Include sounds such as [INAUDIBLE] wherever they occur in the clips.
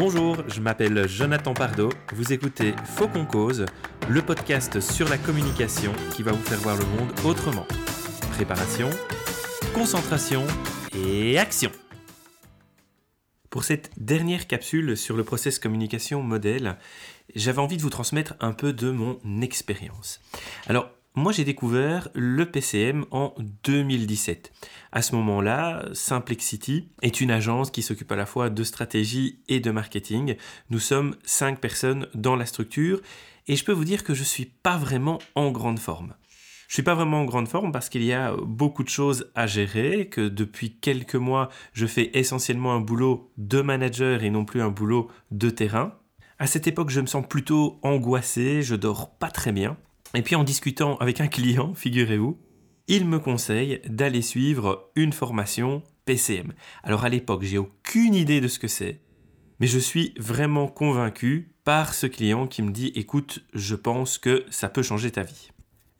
Bonjour, je m'appelle Jonathan Pardo. Vous écoutez Faux cause, le podcast sur la communication qui va vous faire voir le monde autrement. Préparation, concentration et action. Pour cette dernière capsule sur le process communication modèle, j'avais envie de vous transmettre un peu de mon expérience. Alors, moi, j'ai découvert le PCM en 2017. À ce moment-là, Simplexity est une agence qui s'occupe à la fois de stratégie et de marketing. Nous sommes cinq personnes dans la structure et je peux vous dire que je ne suis pas vraiment en grande forme. Je suis pas vraiment en grande forme parce qu'il y a beaucoup de choses à gérer, que depuis quelques mois, je fais essentiellement un boulot de manager et non plus un boulot de terrain. À cette époque, je me sens plutôt angoissé, je dors pas très bien. Et puis en discutant avec un client, [LAUGHS] figurez-vous, il me conseille d'aller suivre une formation PCM. Alors à l'époque, j'ai aucune idée de ce que c'est, mais je suis vraiment convaincu par ce client qui me dit écoute, je pense que ça peut changer ta vie.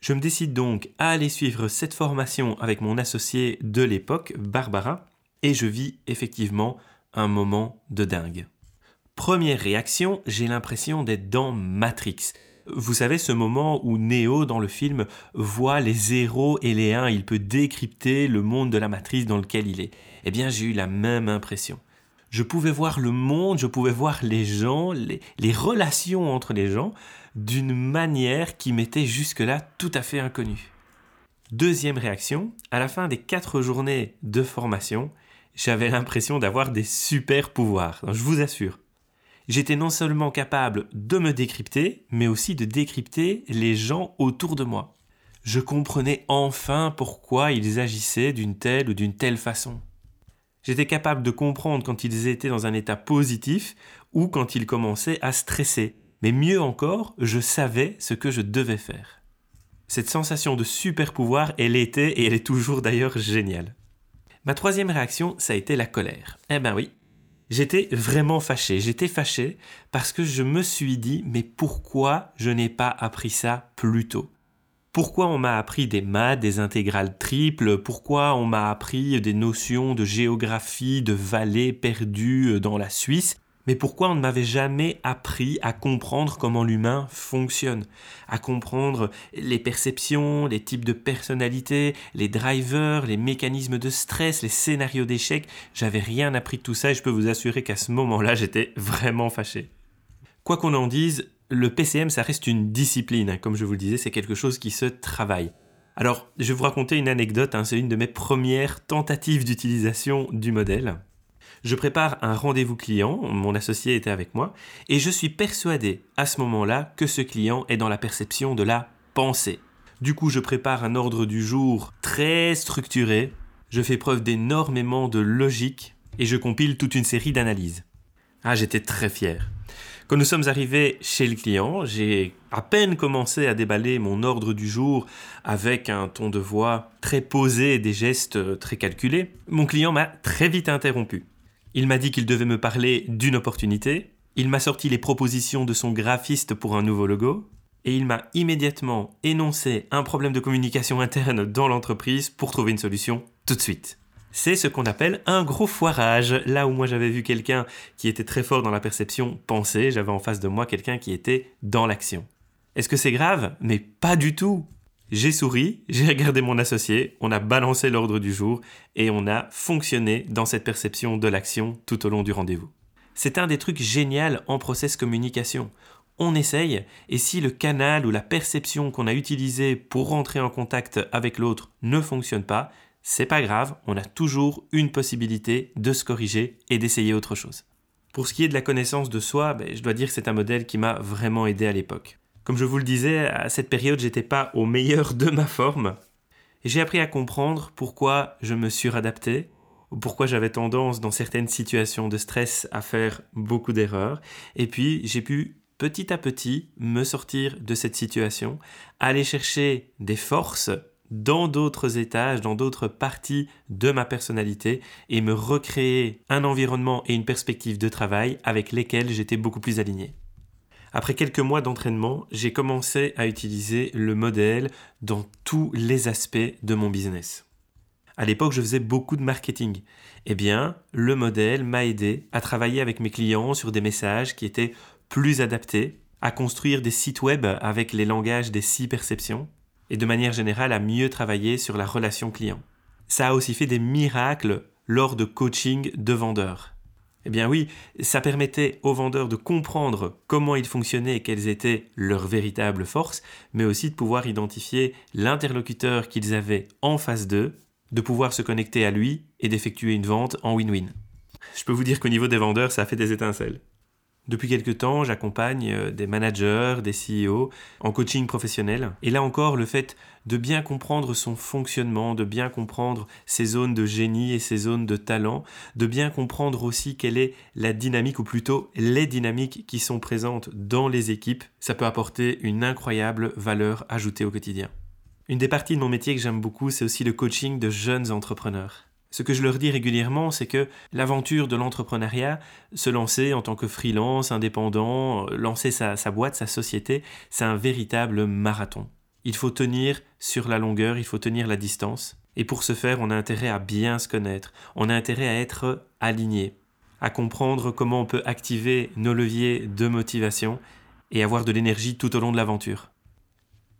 Je me décide donc à aller suivre cette formation avec mon associé de l'époque, Barbara, et je vis effectivement un moment de dingue. Première réaction, j'ai l'impression d'être dans Matrix. Vous savez, ce moment où Neo, dans le film, voit les zéros et les 1, il peut décrypter le monde de la matrice dans lequel il est. Eh bien, j'ai eu la même impression. Je pouvais voir le monde, je pouvais voir les gens, les, les relations entre les gens, d'une manière qui m'était jusque-là tout à fait inconnue. Deuxième réaction, à la fin des quatre journées de formation, j'avais l'impression d'avoir des super pouvoirs, je vous assure j'étais non seulement capable de me décrypter, mais aussi de décrypter les gens autour de moi. Je comprenais enfin pourquoi ils agissaient d'une telle ou d'une telle façon. J'étais capable de comprendre quand ils étaient dans un état positif ou quand ils commençaient à stresser. Mais mieux encore, je savais ce que je devais faire. Cette sensation de super pouvoir, elle était et elle est toujours d'ailleurs géniale. Ma troisième réaction, ça a été la colère. Eh ben oui, J'étais vraiment fâché. J'étais fâché parce que je me suis dit, mais pourquoi je n'ai pas appris ça plus tôt? Pourquoi on m'a appris des maths, des intégrales triples? Pourquoi on m'a appris des notions de géographie, de vallées perdues dans la Suisse? Mais pourquoi on ne m'avait jamais appris à comprendre comment l'humain fonctionne, à comprendre les perceptions, les types de personnalités, les drivers, les mécanismes de stress, les scénarios d'échec J'avais rien appris de tout ça et je peux vous assurer qu'à ce moment-là, j'étais vraiment fâché. Quoi qu'on en dise, le PCM, ça reste une discipline. Comme je vous le disais, c'est quelque chose qui se travaille. Alors, je vais vous raconter une anecdote, hein. c'est une de mes premières tentatives d'utilisation du modèle. Je prépare un rendez-vous client, mon associé était avec moi, et je suis persuadé à ce moment-là que ce client est dans la perception de la pensée. Du coup, je prépare un ordre du jour très structuré, je fais preuve d'énormément de logique et je compile toute une série d'analyses. Ah, j'étais très fier. Quand nous sommes arrivés chez le client, j'ai à peine commencé à déballer mon ordre du jour avec un ton de voix très posé et des gestes très calculés. Mon client m'a très vite interrompu. Il m'a dit qu'il devait me parler d'une opportunité, il m'a sorti les propositions de son graphiste pour un nouveau logo, et il m'a immédiatement énoncé un problème de communication interne dans l'entreprise pour trouver une solution tout de suite. C'est ce qu'on appelle un gros foirage. Là où moi j'avais vu quelqu'un qui était très fort dans la perception pensée, j'avais en face de moi quelqu'un qui était dans l'action. Est-ce que c'est grave? Mais pas du tout. J'ai souri, j'ai regardé mon associé, on a balancé l'ordre du jour et on a fonctionné dans cette perception de l'action tout au long du rendez-vous. C'est un des trucs géniaux en process communication. On essaye et si le canal ou la perception qu'on a utilisé pour rentrer en contact avec l'autre ne fonctionne pas, c'est pas grave, on a toujours une possibilité de se corriger et d'essayer autre chose. Pour ce qui est de la connaissance de soi, ben, je dois dire que c'est un modèle qui m'a vraiment aidé à l'époque. Comme je vous le disais, à cette période, j'étais pas au meilleur de ma forme. J'ai appris à comprendre pourquoi je me suradaptais, ou pourquoi j'avais tendance dans certaines situations de stress à faire beaucoup d'erreurs. Et puis, j'ai pu petit à petit me sortir de cette situation, aller chercher des forces dans d'autres étages, dans d'autres parties de ma personnalité et me recréer un environnement et une perspective de travail avec lesquels j'étais beaucoup plus aligné. Après quelques mois d'entraînement, j'ai commencé à utiliser le modèle dans tous les aspects de mon business. À l'époque, je faisais beaucoup de marketing. Eh bien, le modèle m'a aidé à travailler avec mes clients sur des messages qui étaient plus adaptés, à construire des sites web avec les langages des six perceptions, et de manière générale à mieux travailler sur la relation client. Ça a aussi fait des miracles lors de coaching de vendeurs. Eh bien oui, ça permettait aux vendeurs de comprendre comment ils fonctionnaient et quelles étaient leurs véritables forces, mais aussi de pouvoir identifier l'interlocuteur qu'ils avaient en face d'eux, de pouvoir se connecter à lui et d'effectuer une vente en win-win. Je peux vous dire qu'au niveau des vendeurs, ça a fait des étincelles. Depuis quelque temps, j'accompagne euh, des managers, des CEO en coaching professionnel. Et là encore, le fait de bien comprendre son fonctionnement, de bien comprendre ses zones de génie et ses zones de talent, de bien comprendre aussi quelle est la dynamique, ou plutôt les dynamiques qui sont présentes dans les équipes, ça peut apporter une incroyable valeur ajoutée au quotidien. Une des parties de mon métier que j'aime beaucoup, c'est aussi le coaching de jeunes entrepreneurs. Ce que je leur dis régulièrement, c'est que l'aventure de l'entrepreneuriat, se lancer en tant que freelance, indépendant, lancer sa, boîte, sa société, c'est un véritable marathon. Il faut tenir sur la longueur, il faut tenir la distance. Et pour ce faire, on a intérêt à bien se connaître, on a intérêt à être aligné, à comprendre comment on peut activer nos leviers de motivation et avoir de l'énergie tout au long de l'aventure.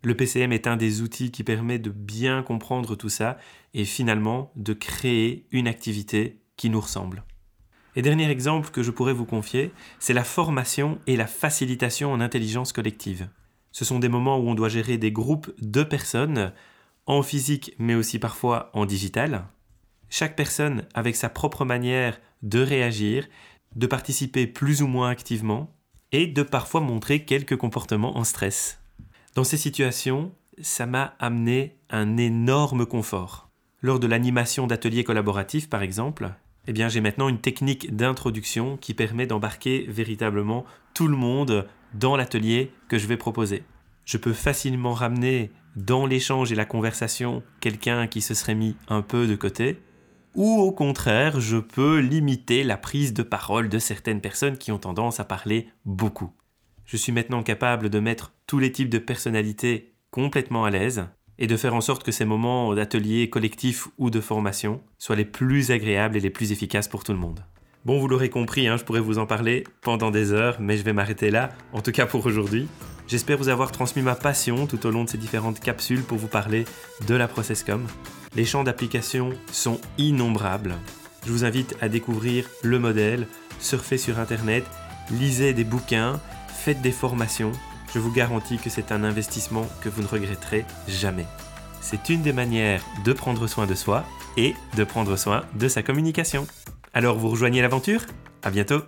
Le PCM est un des outils qui permet de bien comprendre tout ça et finalement de créer une activité qui nous ressemble. Et dernier exemple que je pourrais vous confier, c'est la formation et la facilitation en intelligence collective. Ce sont des moments où on doit gérer des groupes de personnes, en physique mais aussi parfois en digital. Chaque personne avec sa propre manière de réagir, de participer plus ou moins activement et de parfois montrer quelques comportements en stress. Dans ces situations, ça m'a amené un énorme confort. Lors de l'animation d'ateliers collaboratifs, par exemple, eh bien, j'ai maintenant une technique d'introduction qui permet d'embarquer véritablement tout le monde dans l'atelier que je vais proposer. Je peux facilement ramener dans l'échange et la conversation quelqu'un qui se serait mis un peu de côté, ou au contraire, je peux limiter la prise de parole de certaines personnes qui ont tendance à parler beaucoup. Je suis maintenant capable de mettre tous les types de personnalités complètement à l'aise et de faire en sorte que ces moments d'atelier collectif ou de formation soient les plus agréables et les plus efficaces pour tout le monde. Bon, vous l'aurez compris, hein, je pourrais vous en parler pendant des heures, mais je vais m'arrêter là, en tout cas pour aujourd'hui. J'espère vous avoir transmis ma passion tout au long de ces différentes capsules pour vous parler de la ProcessCom. Les champs d'application sont innombrables. Je vous invite à découvrir le modèle, surfer sur Internet, lisez des bouquins, faites des formations, je vous garantis que c'est un investissement que vous ne regretterez jamais. C'est une des manières de prendre soin de soi et de prendre soin de sa communication. Alors vous rejoignez l'aventure? À bientôt